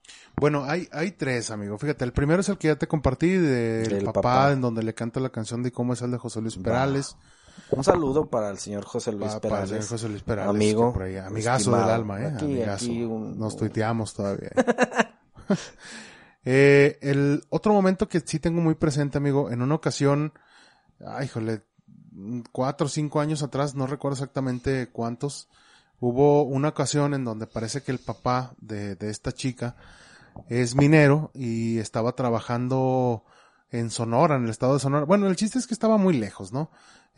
Bueno, hay, hay tres, amigo. Fíjate, el primero es el que ya te compartí del papá, papá. en donde le canta la canción de cómo es el de José Luis Perales. Un saludo para el señor José Luis Pa- para el señor José Luis Perales. Amigo, que por ahí, amigazo estimado. del alma, eh. Aquí- amigazo. aquí un- Nos tuiteamos todavía. eh, el otro momento que sí tengo muy presente, amigo, en una ocasión, ay, híjole, cuatro o cinco años atrás, no recuerdo exactamente cuántos, hubo una ocasión en donde parece que el papá de, de esta chica es minero y estaba trabajando en Sonora, en el estado de Sonora. Bueno, el chiste es que estaba muy lejos, ¿no?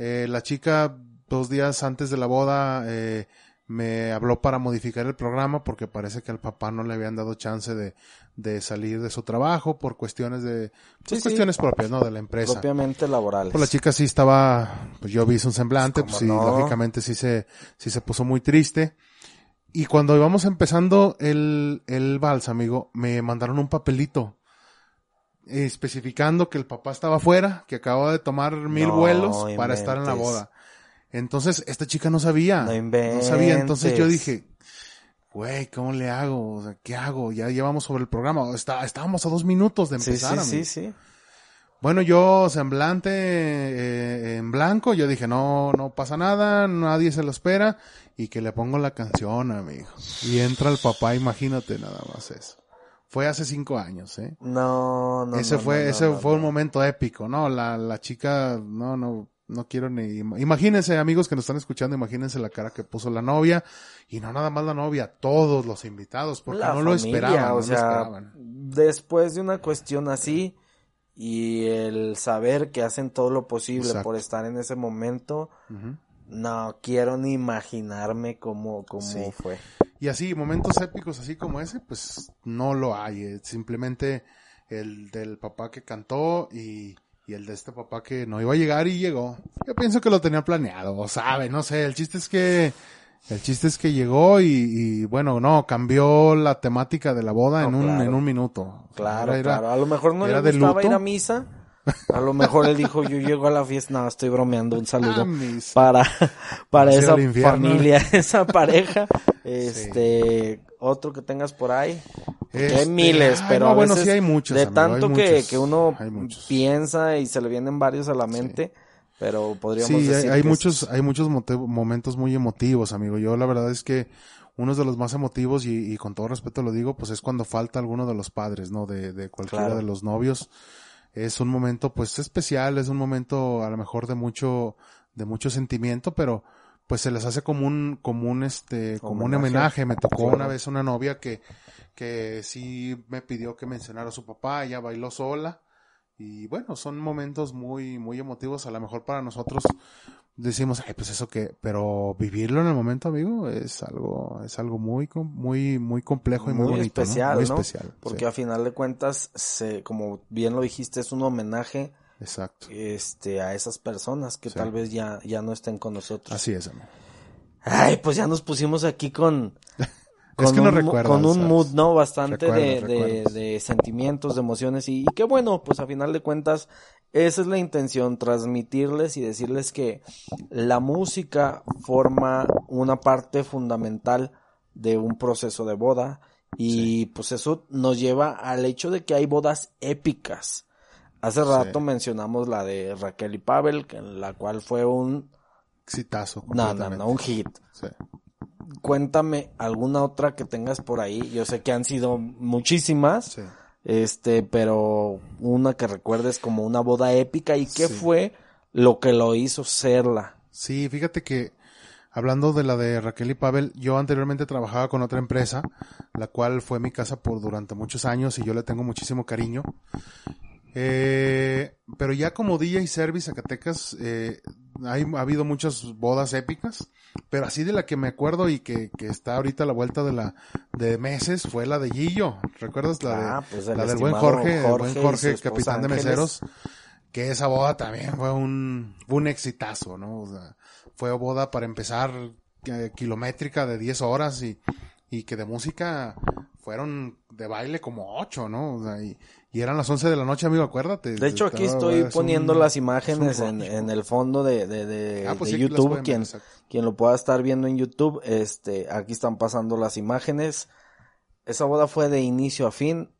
Eh, la chica, dos días antes de la boda, eh, me habló para modificar el programa porque parece que al papá no le habían dado chance de, de salir de su trabajo por cuestiones de, pues, Sí, sí. cuestiones propias, ¿no? De la empresa. Propiamente laborales. Pues la chica sí estaba, pues yo vi su semblante, Pues, pues sí, lógicamente sí se, sí se puso muy triste. Y cuando íbamos empezando el, el vals, amigo, me mandaron un papelito especificando que el papá estaba afuera, que acababa de tomar mil No vuelos para estar en la boda. Entonces, esta chica no sabía. No sabía. Entonces yo dije, güey, ¿cómo le hago? O sea, ¿qué hago? Ya llevamos sobre el programa. Está, estábamos a dos minutos de empezar. sí, sí, sí. Bueno, yo semblante eh, en blanco, yo dije, no, no pasa nada, nadie se lo espera, y que le pongo la canción, amigo. Y entra el papá, imagínate nada más eso. Fue hace cinco años, ¿eh? No, no. ese no, fue, no, ese no, fue un momento épico, ¿no? La, la chica, no, no, no quiero ni, imagínense amigos que nos están escuchando, imagínense la cara que puso la novia, y no nada más la novia, todos los invitados, porque La no lo esperaban, o no sea, lo esperaban. después de una cuestión así y el saber que hacen todo lo posible Exacto. por estar en ese momento, no quiero ni imaginarme cómo, cómo Sí. fue. Y así, momentos épicos así como ese, pues no lo hay. eh, Simplemente el del papá que cantó y, y el de este papá que no iba a llegar y llegó. Yo pienso que lo tenía planeado, o sabe, no sé. El chiste es que, el chiste es que llegó y, y, bueno, no, cambió la temática de la boda No, en un, claro. en un minuto. Claro, Era- claro. A lo mejor no era le de gustaba ir a misa. A lo mejor él dijo, yo llego a la fiesta. No, estoy bromeando. Un saludo Ah, para, para esa familia, esa pareja. Este, otro que tengas por ahí. Hay Este, miles, ay, pero no, a bueno, sí hay muchos, de amigo, hay tanto que, muchos, que uno hay piensa y se le vienen varios a la mente, pero podríamos hay, decir hay que muchos, hay muchos momentos muy emotivos, amigo. Yo la verdad es que uno de los más emotivos y, y con todo respeto lo digo, pues es cuando falta alguno de los padres, ¿no? De, de cualquiera Claro. de los novios. Es un momento, pues, especial, es un momento a lo mejor de mucho, de mucho sentimiento, pero pues se les hace como un, como un, este, como un Homenaje. Me tocó una vez una novia que, que sí me pidió que mencionara a su papá, ella bailó sola. Y bueno, son momentos muy, muy emotivos. A lo mejor para nosotros decimos, ay, pues eso que, pero vivirlo en el momento, amigo, es algo, es algo muy, muy, muy complejo y muy, muy bonito, ¿no? especial, Muy ¿no? especial. Porque sí, a final de cuentas, se, como bien lo dijiste, es un homenaje exacto. este a esas personas que Sí. tal vez ya, ya no estén con nosotros. Así es, amigo. Ay, pues ya nos pusimos aquí con, Es que un, no recuerdas, con un ¿sabes? mood, ¿no? Bastante de, Recuerdas, de, sentimientos, de emociones y, y qué bueno, pues a final de cuentas esa es la intención, transmitirles y decirles que la música forma una parte fundamental de un proceso de boda y pues eso nos lleva al hecho de que hay bodas épicas. Hace rato mencionamos la de Raquel y Pavel, la cual fue un... Exitazo. No, no, no, un hit Sí. cuéntame alguna otra que tengas por ahí. Yo sé que han sido muchísimas, Sí. Este, pero una que recuerdes como una boda épica y qué Sí. fue lo que lo hizo serla. Sí, fíjate que hablando de la de Raquel y Pavel, yo anteriormente trabajaba con otra empresa, la cual fue mi casa por durante muchos años y yo le tengo muchísimo cariño. Eh, pero ya como DJ Service Zacatecas, eh, hay, ha habido muchas bodas épicas, pero así de la que me acuerdo y que, que está ahorita a la vuelta de la de meses fue la de Gillo. ¿Recuerdas la de Ah, pues la del buen Jorge, el buen Jorge, capitán de meseros? que esa boda también fue un, fue un exitazo, ¿no? O sea, fue boda para empezar eh, kilométrica de 10 horas y, y que de música fueron de baile como 8, ¿no? O sea, y, y eran las 11 de la noche, amigo, acuérdate. De hecho, aquí Estaba- estoy es poniendo un- las es imágenes en, el fondo de, de, de, Ah, pues de sí, YouTube. ver, Quien, quien lo pueda estar viendo en YouTube, este, aquí están pasando las imágenes. Esa boda fue de inicio a fin.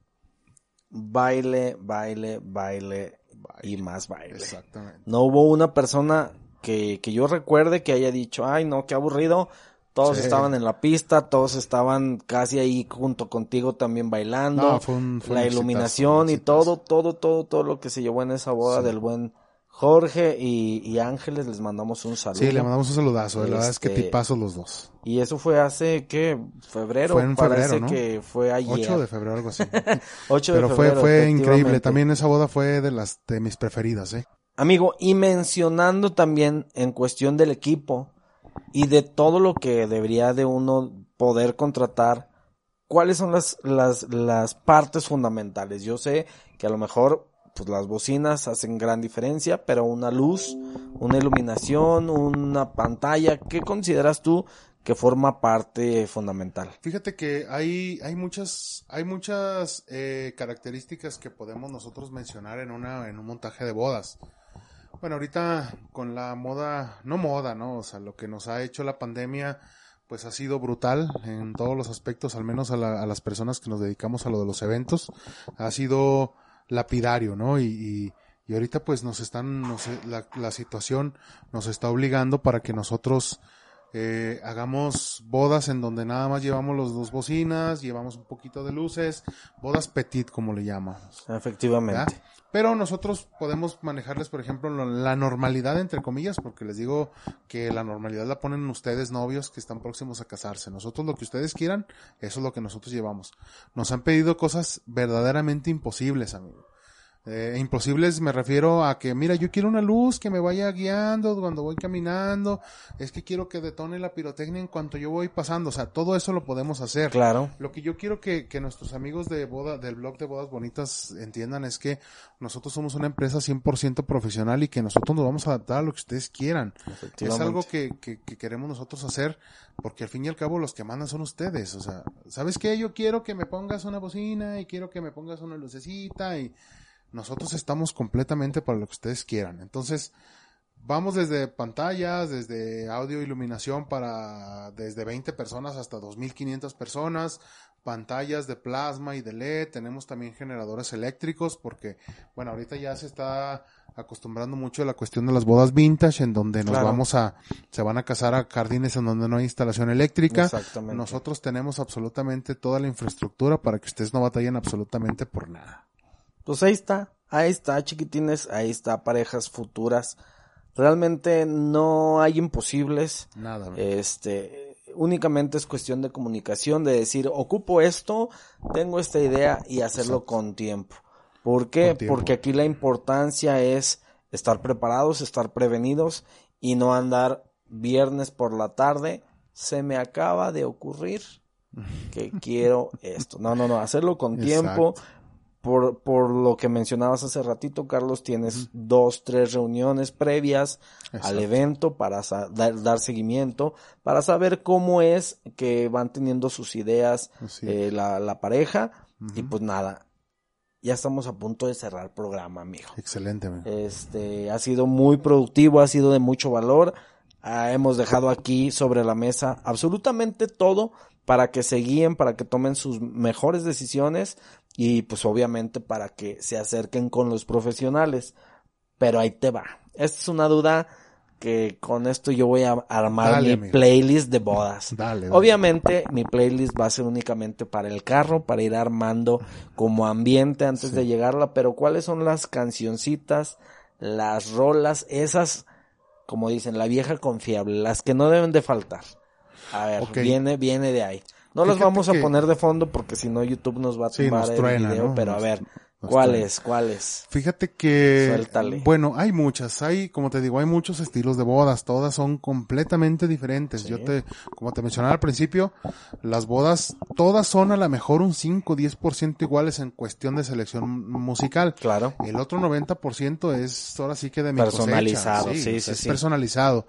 Baile, baile, baile y más baile. Exactamente. No hubo una persona que, que yo recuerde que haya dicho, ay no, qué aburrido. Todos Sí. estaban en la pista, todos estaban casi ahí junto contigo también bailando. No, fue un- fue la un iluminación y todo, todo, todo, todo lo que se llevó en esa boda Sí. del buen Jorge y, y Ángeles, les mandamos un saludo. Sí, le mandamos un saludazo. La verdad es que Este, tipazos los dos. Y eso fue hace, ¿qué? Febrero. Fue en febrero, Parece ¿no? que fue ayer. 8 de febrero, algo así. 8 de Pero fue, febrero, fue increíble. También esa boda fue de las, de mis preferidas, eh. Amigo, y mencionando también en cuestión del equipo y de todo lo que debería de uno poder contratar, ¿cuáles son las, las, las partes fundamentales? Yo sé que a lo mejor pues las bocinas hacen gran diferencia, pero una luz, una iluminación, una pantalla, ¿qué consideras tú que forma parte fundamental? Fíjate que hay, hay muchas, hay muchas eh, características que podemos nosotros mencionar en una, en un montaje de bodas. Bueno, ahorita con la moda, no moda, ¿no? O sea, lo que nos ha hecho la pandemia, pues ha sido brutal en todos los aspectos, al menos a, las personas que nos dedicamos a lo de los eventos. Ha sido lapidario, ¿no? Y, y, ahorita pues nos están, la, la situación nos está obligando para que nosotros eh, hagamos bodas en donde nada más llevamos los dos bocinas, llevamos un poquito de luces, bodas petit como le llamamos. Efectivamente. Pero nosotros podemos manejarles, por ejemplo, la normalidad entre comillas, porque les digo que la normalidad la ponen ustedes novios que están próximos a casarse. Nosotros lo que ustedes quieran, eso es lo que nosotros llevamos. Nos han pedido cosas verdaderamente imposibles, amigo. Eh, imposibles me refiero a que, mira, yo quiero una luz que me vaya guiando cuando voy caminando, es que quiero que detone la pirotecnia en cuanto yo voy pasando, o sea, todo eso lo podemos hacer. Claro. Lo que yo quiero que, que nuestros amigos de boda, del blog de bodas bonitas entiendan es que nosotros somos una empresa 100% profesional y que nosotros nos vamos a adaptar a lo que ustedes quieran. Es algo que, que, que queremos nosotros hacer porque al fin y al cabo los que mandan son ustedes, o sea, ¿sabes qué? Yo quiero que me pongas una bocina y quiero que me pongas una lucecita y nosotros estamos completamente para lo que ustedes quieran. Entonces, vamos desde pantallas, desde audio iluminación para desde 20 personas hasta 2500 personas, pantallas de plasma y de LED, tenemos también generadores eléctricos porque bueno, ahorita ya se está acostumbrando mucho a la cuestión de las bodas vintage en donde nos vamos a se van a casar a jardines en donde no hay instalación eléctrica. Exactamente. Nosotros tenemos absolutamente toda la infraestructura para que ustedes no batallen absolutamente por nada. Pues ahí está, ahí está, chiquitines, ahí está, parejas futuras. Realmente no hay imposibles. Nada. Este, únicamente es cuestión de comunicación, de decir, ocupo esto, tengo esta idea y hacerlo con tiempo. ¿Por qué? Porque aquí la importancia es estar preparados, estar prevenidos y no andar viernes por la tarde. Se me acaba de ocurrir que quiero esto. No, no, no, hacerlo con tiempo, por, por lo que mencionabas hace ratito, Carlos, tienes dos, tres reuniones previas al evento para dar, seguimiento, para saber cómo es que van teniendo sus ideas eh, la, la, pareja. Y pues nada, ya estamos a punto de cerrar el programa, amigo. Excelente, amigo. Este, ha sido muy productivo, ha sido de mucho valor. Ah, hemos dejado aquí sobre la mesa absolutamente todo para que se guíen, para que tomen sus mejores decisiones y pues obviamente para que se acerquen con los profesionales. Pero ahí te va. Esta es una duda que con esto yo voy a armar mi playlist de bodas. Dale, Obviamente mi playlist va a ser únicamente para el carro, para ir armando como ambiente antes de llegarla, pero ¿cuáles son las cancioncitas, las rolas, esas, como dicen, la vieja confiable, las que no deben de faltar? A ver, viene, viene de ahí. No las vamos a poner de fondo porque si no YouTube nos va a tumbar el video, pero a ver, ¿cuáles? ¿Cuáles? Fíjate que bueno, hay muchas, hay como te digo, hay muchos estilos de bodas, todas son completamente diferentes. Yo te como te mencionaba al principio, las bodas todas son a lo mejor un 5 10% iguales en cuestión de selección musical. Claro. El otro 90% es ahora sí que de mi personalizado, sí, sí, es personalizado.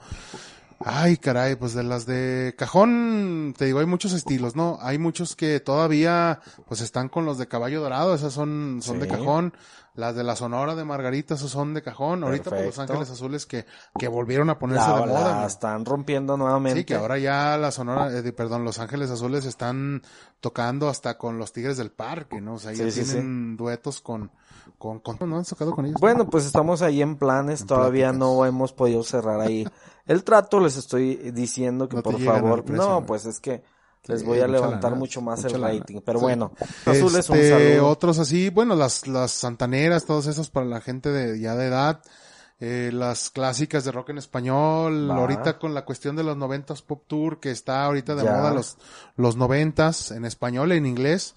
Ay, caray, pues de las de cajón, te digo, hay muchos estilos, ¿no? Hay muchos que todavía, pues están con los de caballo dorado, esas son, son de cajón. Las de la Sonora de Margarita, esos son de cajón. Ahorita por Los Ángeles Azules que, que volvieron a ponerse de moda. La están rompiendo nuevamente. Sí, que ahora ya la Sonora, eh, perdón, Los Ángeles Azules están tocando hasta con los Tigres del Parque, ¿no? O sea, ya tienen duetos con, con, con, ¿no han tocado con ellos? Bueno, pues estamos ahí en planes, todavía no hemos podido cerrar ahí el trato, les estoy diciendo que por favor, no, pues es que les voy a levantar mucho más el rating, pero bueno, azules un este, saludo. Otros así, bueno, las, las santaneras, todos esos para la gente de ya de edad, eh, las clásicas de rock en español, ahorita con la cuestión de los noventas pop tour que está ahorita de moda los, los noventas en español, en inglés,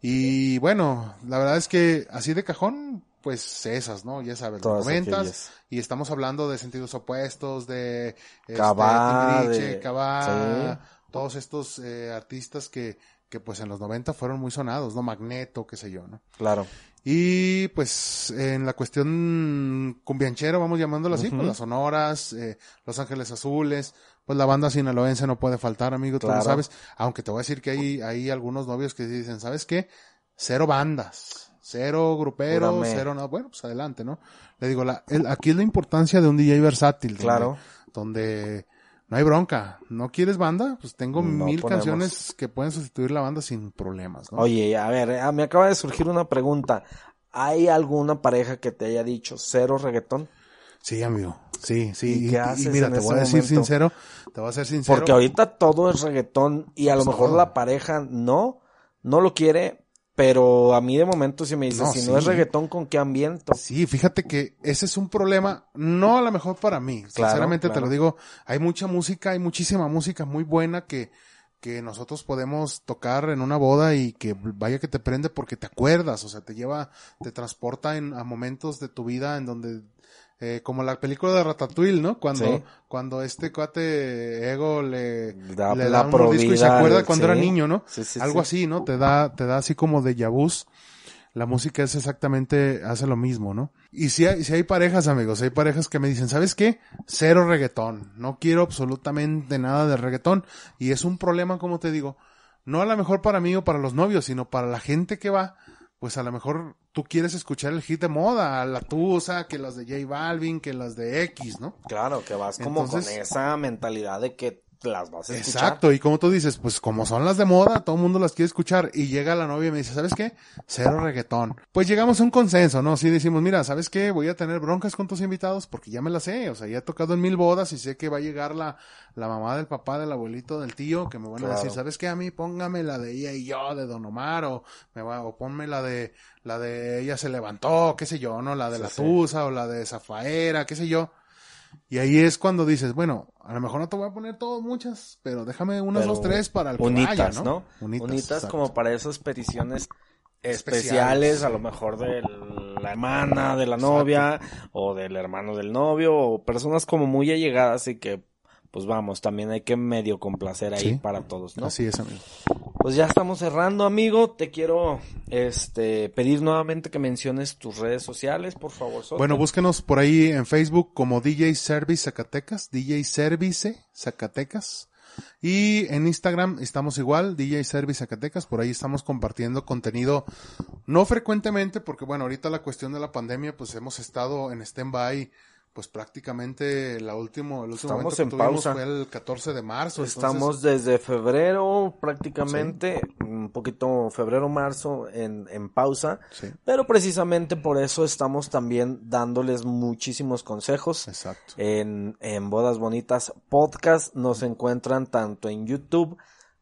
y bueno, la verdad es que así de cajón, pues esas, ¿no? Ya sabes, los noventas, y estamos hablando de sentidos opuestos, de este, Cabá, de... todos estos eh, artistas que, que pues en los 90 fueron muy sonados, ¿no? Magneto, qué sé yo, ¿no? Claro. Y pues en la cuestión cumbianchero, vamos llamándolo así, pues las sonoras, eh, Los Ángeles Azules, pues la banda sinaloense no puede faltar, amigo, tú lo sabes. Aunque te voy a decir que hay, hay algunos novios que dicen, ¿sabes qué? Cero bandas cero grupero, cero no, bueno, pues adelante, ¿no? Le digo, la, el, aquí es la importancia de un DJ versátil. Claro. Donde, no hay bronca. ¿No quieres banda? Pues tengo No mil ponemos. canciones que pueden sustituir la banda sin problemas, ¿no? Oye, a ver, ah, me acaba de surgir una pregunta. ¿Hay alguna pareja que te haya dicho cero reggaetón? Sí, amigo. Sí, sí. ¿Y qué haces mira, en te ese voy a decir momento? sincero, te voy a ser sincero. Porque ahorita todo es reggaetón y a lo Pues mejor la pareja no, no lo quiere, pero a mí de momento si me dice, No, si no es reggaetón, ¿con qué ambiento? Sí, fíjate que ese es un problema, no a lo mejor para mí, Claro, sinceramente te lo digo, hay mucha música, hay muchísima música muy buena que, que nosotros podemos tocar en una boda y que vaya que te prende porque te acuerdas, o sea, te lleva, te transporta en, a momentos de tu vida en donde, eh, como la película de Ratatouille, ¿no? Cuando, Sí. cuando este cuate Ego le, Da le la da un mordisco y se acuerda cuando sí. era niño, ¿no? Sí, sí, Algo sí. así, ¿no? Te da, te da así como de vus. La música es exactamente, hace lo mismo, ¿no? Y si hay, si hay parejas, amigos, hay parejas que me dicen, ¿sabes qué? Cero reggaetón. No quiero absolutamente nada de reggaetón. Y es un problema, como te digo, no a lo mejor para mí o para los novios, sino para la gente que va, pues a lo mejor tú quieres escuchar el hit de moda, la tusa, que las de J Balvin, que las de X, ¿no? Claro, que vas como Entonces- con esa mentalidad de que las vas a escuchar. Exacto, y como tú dices, pues como son las de moda, todo el mundo las quiere escuchar, y llega la novia y me dice, ¿sabes qué? Cero reggaetón. Pues llegamos a un consenso, ¿no? Sí decimos, mira, ¿sabes qué? Voy a tener broncas con tus invitados porque ya me las sé, o sea, ya he tocado en mil bodas y sé que va a llegar la, la mamá del papá, del abuelito, del tío, que me van a decir, ¿sabes qué? A mí póngame la de ella y yo, de Don Omar, o me va, o ponme la de, la de ella se levantó, qué sé yo, ¿no? La de Sí, la sí. tusa, o la de Zafaera, qué sé yo. Y ahí es cuando dices, bueno, a lo mejor no te voy a poner todas muchas, pero déjame unas Pero dos, tres para el que Unitas, vaya, ¿no? ¿no? Unitas, Unitas, como para esas peticiones Especiales. especiales, a lo mejor de la hermana de la novia o del hermano del novio o personas como muy allegadas y que pues vamos, también hay que medio complacer ahí Sí. para todos, ¿no? Así es, amigo. Pues ya estamos cerrando, amigo. Te quiero este pedir nuevamente que menciones tus redes sociales, por favor. Bueno, búsquenos por ahí en Facebook como DJ Service Zacatecas, DJ Service Zacatecas. Y en Instagram estamos igual, DJ Service Zacatecas, por ahí estamos compartiendo contenido, no frecuentemente, porque bueno, ahorita la cuestión de la pandemia, pues hemos estado en stand-by, pues prácticamente la último, el último Estamos en que pausa. fue el 14 de marzo. entonces- Estamos desde febrero prácticamente, un poquito febrero, marzo en, en pausa, Sí, pero precisamente por eso estamos también dándoles muchísimos consejos. exacto. En, en Bodas Bonitas Podcast nos encuentran tanto en YouTube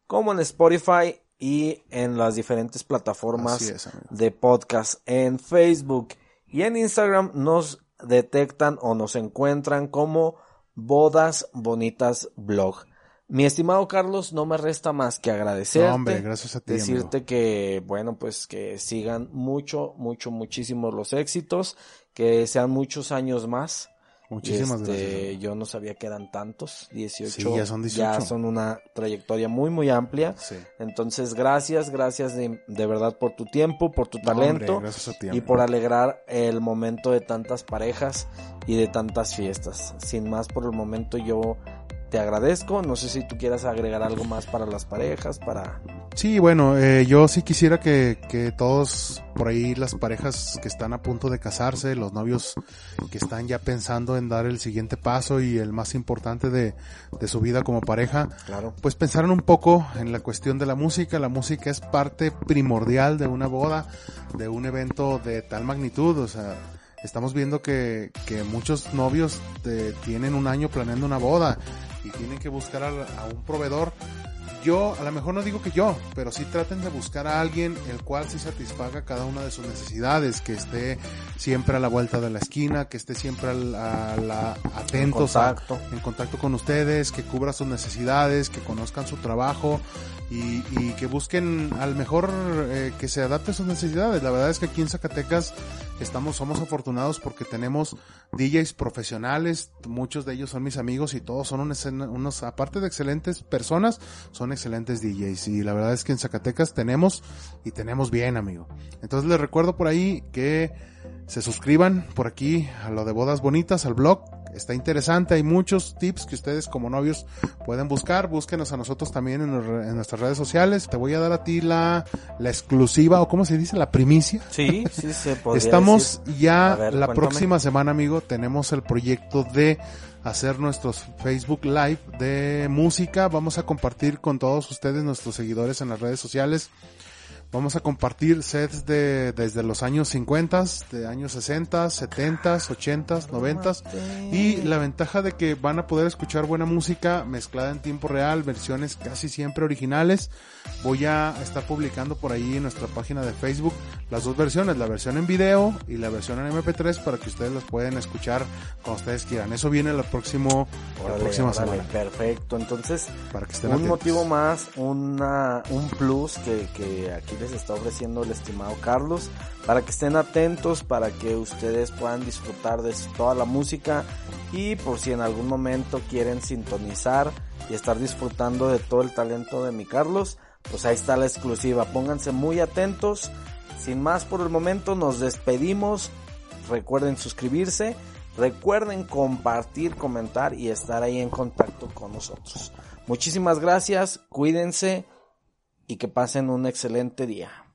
como en Spotify y en las diferentes plataformas es, de podcast en Facebook y en Instagram nos detectan o nos encuentran como Bodas Bonitas Blog. Mi estimado Carlos, no me resta más que agradecerte. No, hombre, gracias a ti, Decirte que, bueno, pues que sigan mucho, mucho, muchísimo los éxitos, que sean muchos años más. Muchísimas Este, gracias. Yo no sabía que eran tantos, 18. Sí, ya son 18. Ya son una trayectoria muy, muy amplia. Sí. Entonces, gracias, gracias de, de verdad por tu tiempo, por tu talento hombre, gracias a ti, y por alegrar el momento de tantas parejas y de tantas fiestas. Sin más por el momento yo te agradezco. No sé si tú quieras agregar algo más para las parejas, para... Sí, bueno, eh, yo sí quisiera que, que todos por ahí las parejas que están a punto de casarse, los novios que están ya pensando en dar el siguiente paso y el más importante de, de su vida como pareja, Claro. pues pensaron un poco en la cuestión de la música. La música es parte primordial de una boda, de un evento de tal magnitud, o sea, estamos viendo que, que muchos novios eh, tienen un año planeando una boda tienen que buscar a, un proveedor. Yo, a lo mejor no digo que yo, pero sí traten de buscar a alguien el cual sí satisfaga cada una de sus necesidades, que esté siempre a la vuelta de la esquina, que esté siempre al- a la, atentos a, Contacto. en contacto con ustedes, que cubra sus necesidades, que conozcan su trabajo y, y que busquen al mejor eh, que se adapte a sus necesidades. La verdad es que aquí en Zacatecas estamos, somos afortunados porque tenemos DJs profesionales, muchos de ellos son mis amigos y todos son unos, unos aparte de excelentes personas, son excelentes DJs y la verdad es que en Zacatecas tenemos y tenemos bien, amigo. Entonces les recuerdo por ahí que se suscriban por aquí a lo de bodas bonitas, al blog. Está interesante, hay muchos tips que ustedes como novios pueden buscar. Búsquenos a nosotros también en, nuestras redes sociales. Te voy a dar a ti la, la exclusiva, o cómo se dice, la primicia. Sí, sí, se podría Estamos ya la próxima semana, amigo, tenemos el proyecto de hacer nuestros Facebook Live de música. Vamos a compartir con todos ustedes, nuestros seguidores en las redes sociales, Vamos a compartir sets de desde los años 50, de años 60, 70, 80, 90 y la ventaja de que van a poder escuchar buena música mezclada en tiempo real, versiones casi siempre originales. Voy a estar publicando por ahí en nuestra página de Facebook las dos versiones, la versión en video y la versión en MP3 para que ustedes las puedan escuchar cuando ustedes quieran. Eso viene el próximo la próxima semana. Perfecto. Entonces, para que estén un motivo más, una un plus que que aquí les está ofreciendo el estimado Carlos, para que estén atentos, para que ustedes puedan disfrutar de toda la música y por si en algún momento quieren sintonizar y estar disfrutando de todo el talento de mi Carlos, pues ahí está la exclusiva. Pónganse muy atentos. Sin más por el momento, nos despedimos. Recuerden suscribirse. Recuerden compartir, comentar y estar ahí en contacto con nosotros. Muchísimas gracias, cuídense y que pasen un excelente día.